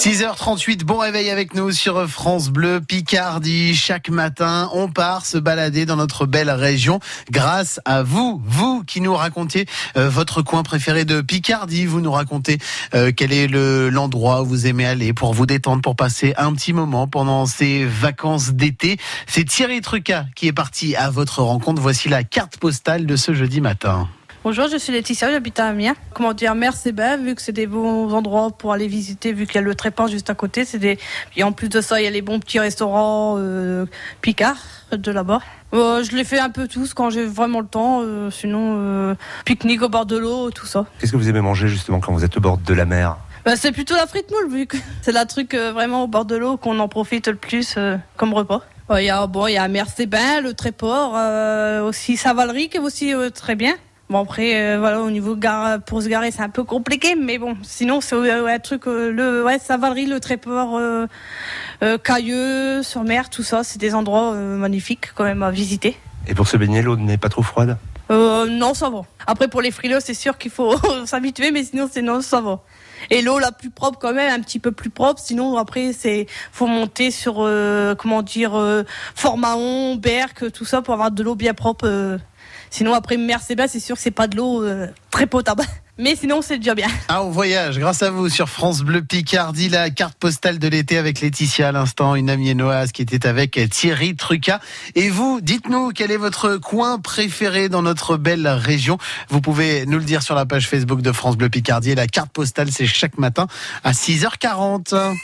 6h38, bon réveil avec nous sur France Bleu Picardie. Chaque matin, on part se balader dans notre belle région grâce à vous, vous qui nous racontez euh, votre coin préféré de Picardie. Vous nous racontez euh, quel est le l'endroit où vous aimez aller pour vous détendre, pour passer un petit moment pendant ces vacances d'été. C'est Thierry Truca qui est parti à votre rencontre. Voici la carte postale de ce jeudi matin. Bonjour, je suis Laetitia, j'habite à Amiens. Comment dire, mer c'est belle, vu que c'est des bons endroits pour aller visiter, vu qu'il y a le trépas juste à côté. C'est des... Et en plus de ça, il y a les bons petits restaurants euh, Picard de là-bas. Euh, je les fais un peu tous quand j'ai vraiment le temps. euh, sinon, euh, pique-nique au bord de l'eau, tout ça. Qu'est-ce que vous aimez manger justement quand vous êtes au bord de la mer Bah, c'est plutôt la frite moule, vu que c'est la truc vraiment au bord de l'eau qu'on en profite le plus comme repas. Il y a bon, il y a le Tréport, aussi Savalerie qui est aussi très bien. Bon après euh, voilà au niveau gare pour se garer c'est un peu compliqué mais bon sinon c'est euh, ouais, un truc euh, le ouais Savalerie le Tréport euh, euh, Cailleux sur mer tout ça c'est des endroits magnifiques quand même à visiter. Et pour se baigner, l'eau n'est pas trop froide? Euh, non, ça va. Après, pour les frileux, c'est sûr qu'il faut s'habituer, mais sinon, c'est non, ça va. Et l'eau la plus propre quand même, un petit peu plus propre. Sinon, après, c'est faut monter sur euh, comment dire euh, Formaon, Berck, tout ça pour avoir de l'eau bien propre. euh. Sinon, après, mer c'est sûr que c'est pas de l'eau euh, très potable. Mais sinon, c'est déjà bien. Ah, on voyage grâce à vous sur France Bleu Picardie, la carte postale de l'été avec Laetitia à l'instant, une amiénoise qui était avec Thierry Truca. Et vous, dites-nous quel est votre coin préféré dans notre belle région? Vous pouvez nous le dire sur la page Facebook de France Bleu Picardie. La carte postale, c'est chaque matin à 6h40.